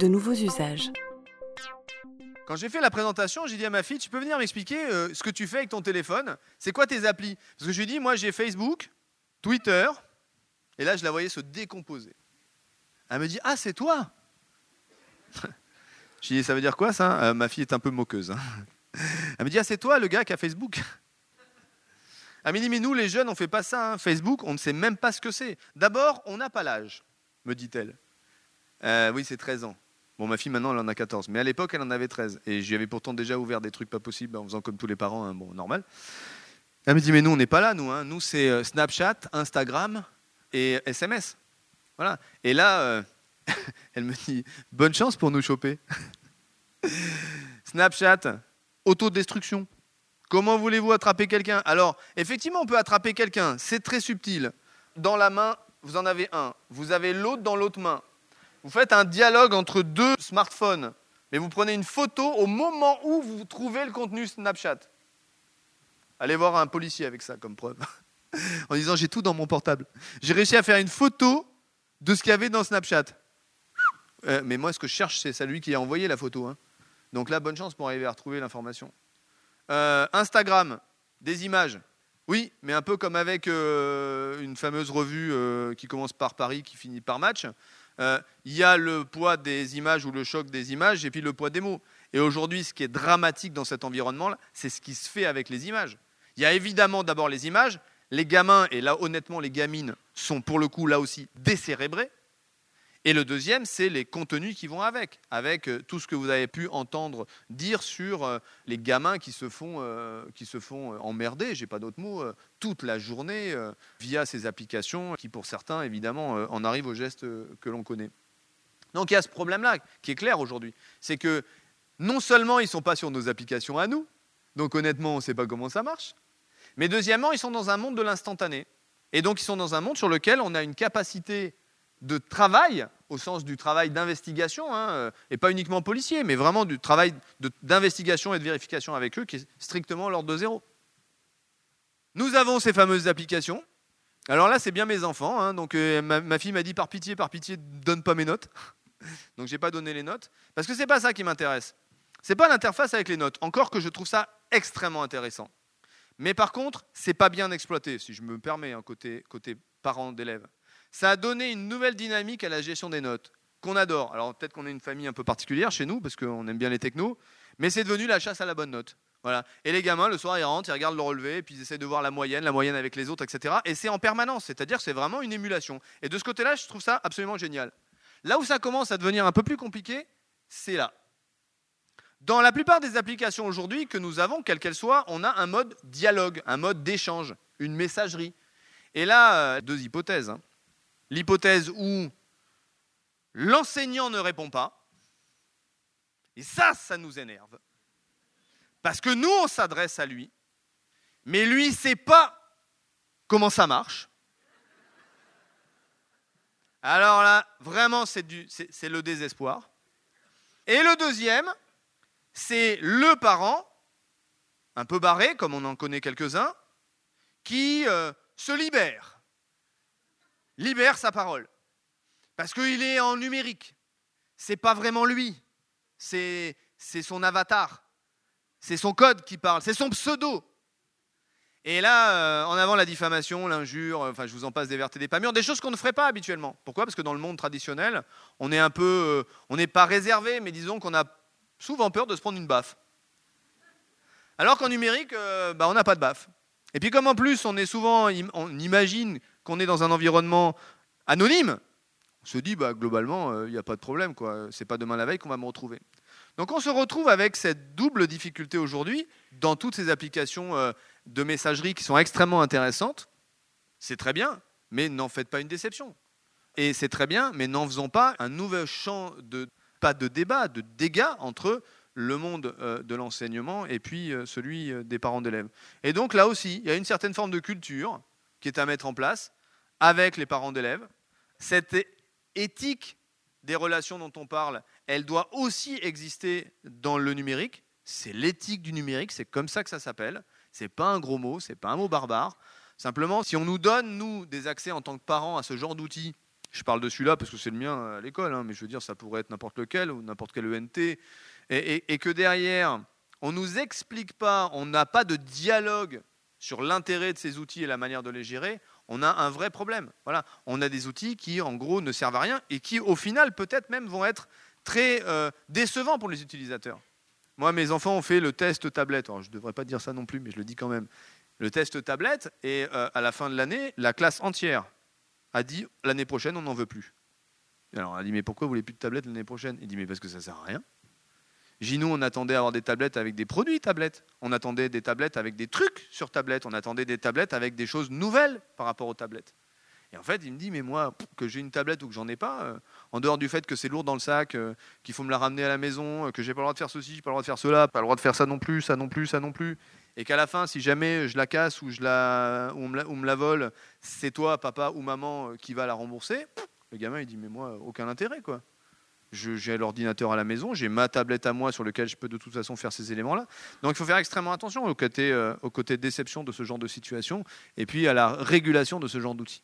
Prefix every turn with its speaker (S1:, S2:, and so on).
S1: de nouveaux usages.
S2: Quand j'ai fait la présentation, j'ai dit à ma fille, tu peux venir m'expliquer euh, ce que tu fais avec ton téléphone? C'est quoi tes applis Parce que je lui ai dit, moi j'ai Facebook, Twitter, et là je la voyais se décomposer. Elle me dit, ah c'est toi Je lui ai dit, ça veut dire quoi ça Euh, Ma fille est un peu moqueuse. hein. Elle me dit, ah c'est toi le gars qui a Facebook Elle me dit, mais nous les jeunes, on fait pas ça. hein. Facebook, on ne sait même pas ce que c'est. D'abord, on n'a pas l'âge, me dit-elle. Euh, oui, c'est 13 ans. Bon, ma fille maintenant, elle en a 14. Mais à l'époque, elle en avait 13. Et lui avais pourtant déjà ouvert des trucs pas possibles en faisant comme tous les parents, hein, bon, normal. Elle me dit, mais nous, on n'est pas là, nous. hein. Nous, c'est euh, Snapchat, Instagram et SMS. Voilà. Et là, euh, elle me dit, bonne chance pour nous choper. Snapchat, autodestruction. Comment voulez-vous attraper quelqu'un? Alors, effectivement, on peut attraper quelqu'un. C'est très subtil. Dans la main, vous en avez un. Vous avez l'autre dans l'autre main. Vous faites un dialogue entre deux smartphones, mais vous prenez une photo au moment où vous trouvez le contenu Snapchat. Allez voir un policier avec ça comme preuve. en disant j'ai tout dans mon portable. J'ai réussi à faire une photo de ce qu'il y avait dans Snapchat. Euh, mais moi, ce que je cherche, c'est celui qui a envoyé la photo. hein. Donc là, bonne chance pour arriver à retrouver l'information. Euh, Instagram, des images. Oui, mais un peu comme avec euh, une fameuse revue qui commence par Paris, qui finit par match. Euh, Il y a le poids des images ou le choc des images et puis le poids des mots. Et aujourd'hui, ce qui est dramatique dans cet environnement-là, c'est ce qui se fait avec les images. Il y a évidemment d'abord les images. Les gamins, et là honnêtement, les gamines sont pour le coup là aussi décérébrés. Et le deuxième, c'est les contenus qui vont avec, avec euh, tout ce que vous avez pu entendre dire sur euh, les gamins qui se font, euh, qui se font emmerder, j'ai pas d'autre mot, toute la journée via ces applications qui, pour certains, évidemment, en arrivent au geste euh, que l'on connaît. Donc il y a ce problème-là qui est clair aujourd'hui, c'est que non seulement ils ne sont pas sur nos applications à nous, donc honnêtement, on ne sait pas comment ça marche, mais deuxièmement, ils sont dans un monde de l'instantané. Et donc ils sont dans un monde sur lequel on a une capacité de travail, au sens du travail d'investigation, hein, euh, et pas uniquement policier, mais vraiment du travail d'investigation et de vérification avec eux qui est strictement l'ordre de zéro. Nous avons ces fameuses applications. Alors là, c'est bien mes enfants. hein, donc euh, ma, ma fille m'a dit par pitié, par pitié, donne pas mes notes. donc j'ai pas donné les notes parce que c'est pas ça qui m'intéresse. C'est pas l'interface avec les notes. Encore que je trouve ça extrêmement intéressant. Mais par contre, c'est pas bien exploité, si je me permets, hein, côté, côté parents d'élèves. Ça a donné une nouvelle dynamique à la gestion des notes, qu'on adore. Alors peut-être qu'on est une famille un peu particulière chez nous, parce qu'on aime bien les technos, mais c'est devenu la chasse à la bonne note. Voilà. Et les gamins, le soir, ils rentrent, ils regardent le relevé, et puis ils essaient de voir la moyenne, la moyenne avec les autres, etc. Et c'est en permanence, c'est-à-dire c'est vraiment une émulation. Et de ce côté-là, je trouve ça absolument génial. Là où ça commence à devenir un peu plus compliqué, c'est là. Dans la plupart des applications aujourd'hui que nous avons, quelles qu'elles soient, on a un mode dialogue, un mode d'échange, une messagerie. Et là, euh, deux hypothèses. hein. L'hypothèse où l'enseignant ne répond pas, et ça, ça nous énerve. Parce que nous, on s'adresse à lui, mais lui, ne sait pas comment ça marche. Alors là, vraiment, c'est le désespoir. Et le deuxième, c'est le parent, un peu barré, comme on en connaît quelques-uns, qui euh, se libère, libère sa parole. Parce qu'il est en numérique. C'est pas vraiment lui. C'est son avatar. C'est son code qui parle. C'est son pseudo. Et là, euh, en avant la diffamation, l'injure, enfin je vous en passe des vertes et des pas des choses qu'on ne ferait pas habituellement. Pourquoi? Parce que dans le monde traditionnel, on est un peu, euh, on n'est pas réservé, mais disons qu'on a souvent peur de se prendre une baffe. Alors qu'en numérique, euh, bah, on n'a pas de baffe. Et puis comme en plus on est souvent, on imagine qu'on est dans un environnement anonyme, on se dit bah, globalement il n'y a pas de problème quoi. C'est pas demain la veille qu'on va me retrouver. Donc on se retrouve avec cette double difficulté aujourd'hui dans toutes ces applications euh, de messagerie qui sont extrêmement intéressantes. C'est très bien, mais n'en faites pas une déception. Et c'est très bien, mais n'en faisons pas un nouvel champ de pas de débat, de dégâts entre le monde euh, de l'enseignement et puis euh, celui euh, des parents d'élèves. Et donc là aussi, il y a une certaine forme de culture qui est à mettre en place avec les parents d'élèves. Cette éthique des relations dont on parle, elle doit aussi exister dans le numérique. C'est l'éthique du numérique, c'est comme ça que ça s'appelle. C'est pas un gros mot, c'est pas un mot barbare. Simplement, si on nous donne nous des accès en tant que parents à ce genre d'outils Je parle de celui-là parce que c'est le mien à l'école, hein, mais je veux dire, ça pourrait être n'importe lequel ou n'importe quel ENT. Et, et, que derrière, on ne nous explique pas, on n'a pas de dialogue sur l'intérêt de ces outils et la manière de les gérer, on a un vrai problème. Voilà, on a des outils qui, en gros, ne servent à rien et qui, au final, peut-être même vont être très euh, décevants pour les utilisateurs. Moi, mes enfants ont fait le test tablette. Je ne devrais pas dire ça non plus, mais je le dis quand même. Le test tablette, et euh, à la fin de l'année, la classe entière a dit l'année prochaine, on n'en veut plus. Alors, on a dit mais pourquoi vous voulez plus de tablette l'année prochaine? Il dit mais parce que ça ne sert à rien. Gino, on attendait à avoir des tablettes avec des produits tablettes. On attendait des tablettes avec des trucs sur tablette. On attendait des tablettes avec des choses nouvelles par rapport aux tablettes. Et en fait, il me dit, mais moi, que j'ai une tablette ou que j'en ai pas, euh, en dehors du fait que c'est lourd dans le sac, euh, qu'il faut me la ramener à la maison, euh, que j'ai pas le droit de faire ceci, j'ai pas le droit de faire cela, pas le droit de faire ça non plus, ça non plus, ça non plus, et qu'à la fin, si jamais je la casse ou, je la, ou, me la, ou me la vole, c'est toi, papa ou maman, qui va la rembourser, le gamin, il dit, mais moi, aucun intérêt, quoi j'ai l'ordinateur à la maison, j'ai ma tablette à moi sur laquelle je peux de toute façon faire ces éléments-là. Donc il faut faire extrêmement attention au côté, euh, au côté déception de ce genre de situation et puis à la régulation de ce genre d'outils.